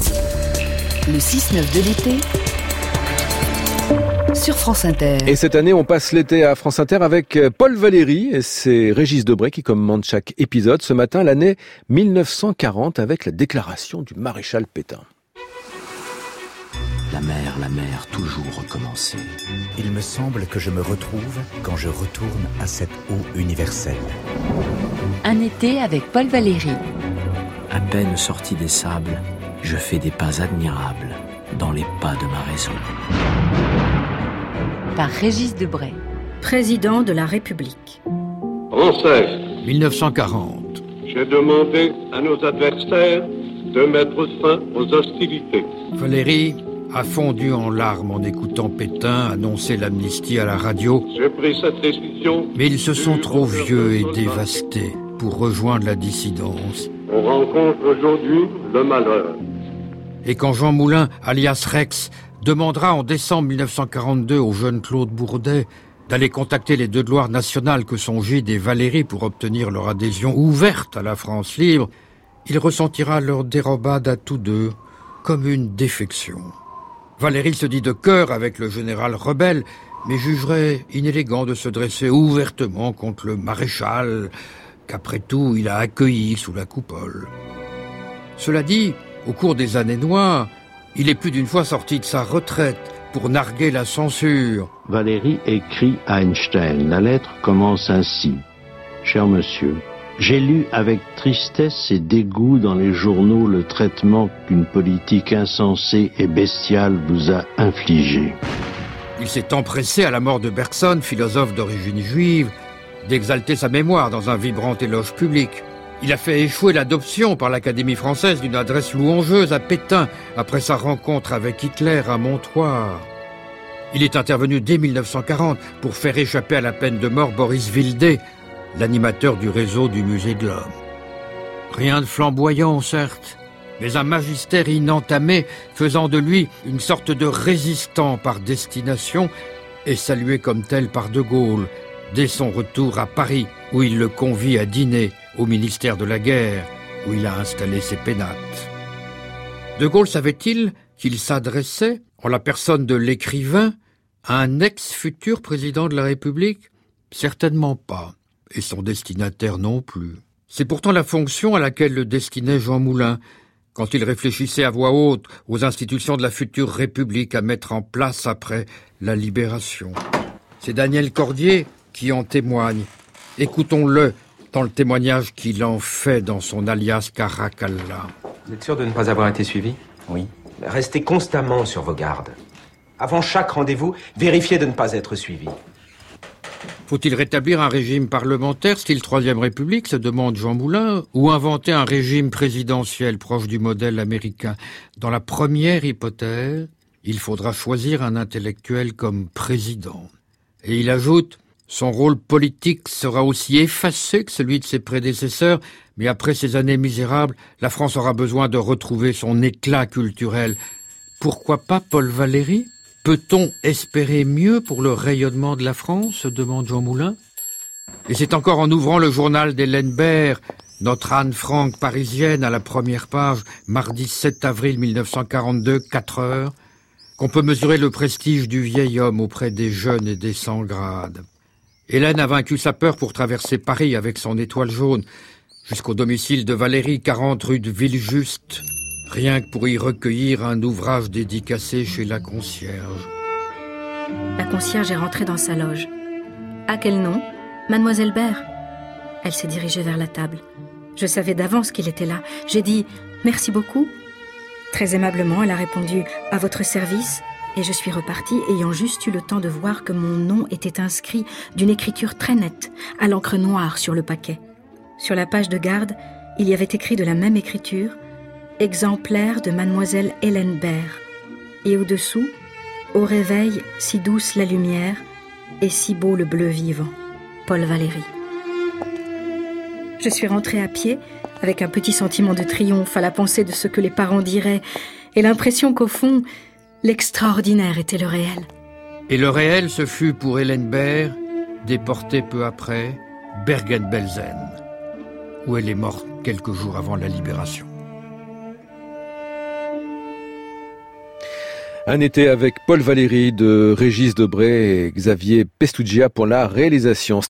Le 6-9 de l'été sur France Inter. Et cette année, on passe l'été à France Inter avec euh, Paul Valéry et c'est Régis Debray qui commande chaque épisode. Ce matin, l'année 1940 avec la déclaration du maréchal Pétain. La mer, la mer, toujours recommencer. Il me semble que je me retrouve quand je retourne à cette eau universelle. Un été avec Paul Valéry. À peine sorti des sables, je fais des pas admirables dans les pas de ma raison. Par Régis Debray. Président de la République. Français, 1940. j'ai demandé à nos adversaires de mettre fin aux hostilités. Valérie a fondu en larmes en écoutant Pétain annoncer l'amnistie à la radio, J'ai pris cette décision. mais ils se sont trop vieux et dévastés pour rejoindre la dissidence. On rencontre aujourd'hui le malheur. Et quand Jean Moulin, alias Rex, demandera en décembre 1942 au jeune Claude Bourdet d'aller contacter les deux gloires nationales que sont Gide et Valérie pour obtenir leur adhésion ouverte à la France libre, il ressentira leur dérobade à tous deux comme une défection. Valérie se dit de cœur avec le général rebelle, mais jugerait inélégant de se dresser ouvertement contre le maréchal qu'après tout il a accueilli sous la coupole. Cela dit, au cours des années noires, il est plus d'une fois sorti de sa retraite pour narguer la censure. Valérie écrit à Einstein. La lettre commence ainsi. Cher monsieur, j'ai lu avec tristesse et dégoût dans les journaux le traitement qu'une politique insensée et bestiale vous a infligé. Il s'est empressé à la mort de Bergson, philosophe d'origine juive, d'exalter sa mémoire dans un vibrant éloge public. Il a fait échouer l'adoption par l'Académie française d'une adresse louangeuse à Pétain après sa rencontre avec Hitler à Montoire. Il est intervenu dès 1940 pour faire échapper à la peine de mort Boris Vildé, l'animateur du réseau du musée de l'homme. Rien de flamboyant, certes, mais un magistère inentamé faisant de lui une sorte de résistant par destination et salué comme tel par De Gaulle dès son retour à Paris, où il le convie à dîner au ministère de la Guerre, où il a installé ses pénates. De Gaulle savait-il qu'il s'adressait, en la personne de l'écrivain, à un ex-futur président de la République? Certainement pas, et son destinataire non plus. C'est pourtant la fonction à laquelle le destinait Jean Moulin, quand il réfléchissait à voix haute aux institutions de la future République à mettre en place après la libération. C'est Daniel Cordier qui en témoigne. Écoutons-le dans le témoignage qu'il en fait dans son alias Caracalla. Vous êtes sûr de ne pas avoir été suivi? Oui. Restez constamment sur vos gardes. Avant chaque rendez-vous, vérifiez de ne pas être suivi. Faut-il rétablir un régime parlementaire style Troisième République, se demande Jean Moulin, ou inventer un régime présidentiel proche du modèle américain? Dans la première hypothèse, il faudra choisir un intellectuel comme président. Et il ajoute son rôle politique sera aussi effacé que celui de ses prédécesseurs, mais après ces années misérables, la France aura besoin de retrouver son éclat culturel. Pourquoi pas Paul Valéry? Peut-on espérer mieux pour le rayonnement de la France? demande Jean Moulin. Et c'est encore en ouvrant le journal d'Hélène Baird, notre Anne Frank parisienne à la première page, mardi 7 avril 1942, 4 heures, qu'on peut mesurer le prestige du vieil homme auprès des jeunes et des sans grades. Hélène a vaincu sa peur pour traverser Paris avec son étoile jaune jusqu'au domicile de Valérie, 40 rue de Villejuste, rien que pour y recueillir un ouvrage dédicacé chez la concierge. La concierge est rentrée dans sa loge. À quel nom? Mademoiselle Baird. Elle s'est dirigée vers la table. Je savais d'avance qu'il était là. J'ai dit Merci beaucoup. Très aimablement, elle a répondu À votre service. Et je suis repartie, ayant juste eu le temps de voir que mon nom était inscrit d'une écriture très nette, à l'encre noire sur le paquet. Sur la page de garde, il y avait écrit de la même écriture Exemplaire de Mademoiselle Hélène Baird. Et au-dessous, Au réveil, si douce la lumière, et si beau le bleu vivant. Paul Valéry. Je suis rentrée à pied, avec un petit sentiment de triomphe à la pensée de ce que les parents diraient, et l'impression qu'au fond, l'extraordinaire était le réel. Et le réel, ce fut pour Hélène Baird, déportée peu après, Bergen-Belsen, où elle est morte quelques jours avant la libération. Un été avec Paul Valéry de Régis Debray et Xavier Pestougia pour la réalisation.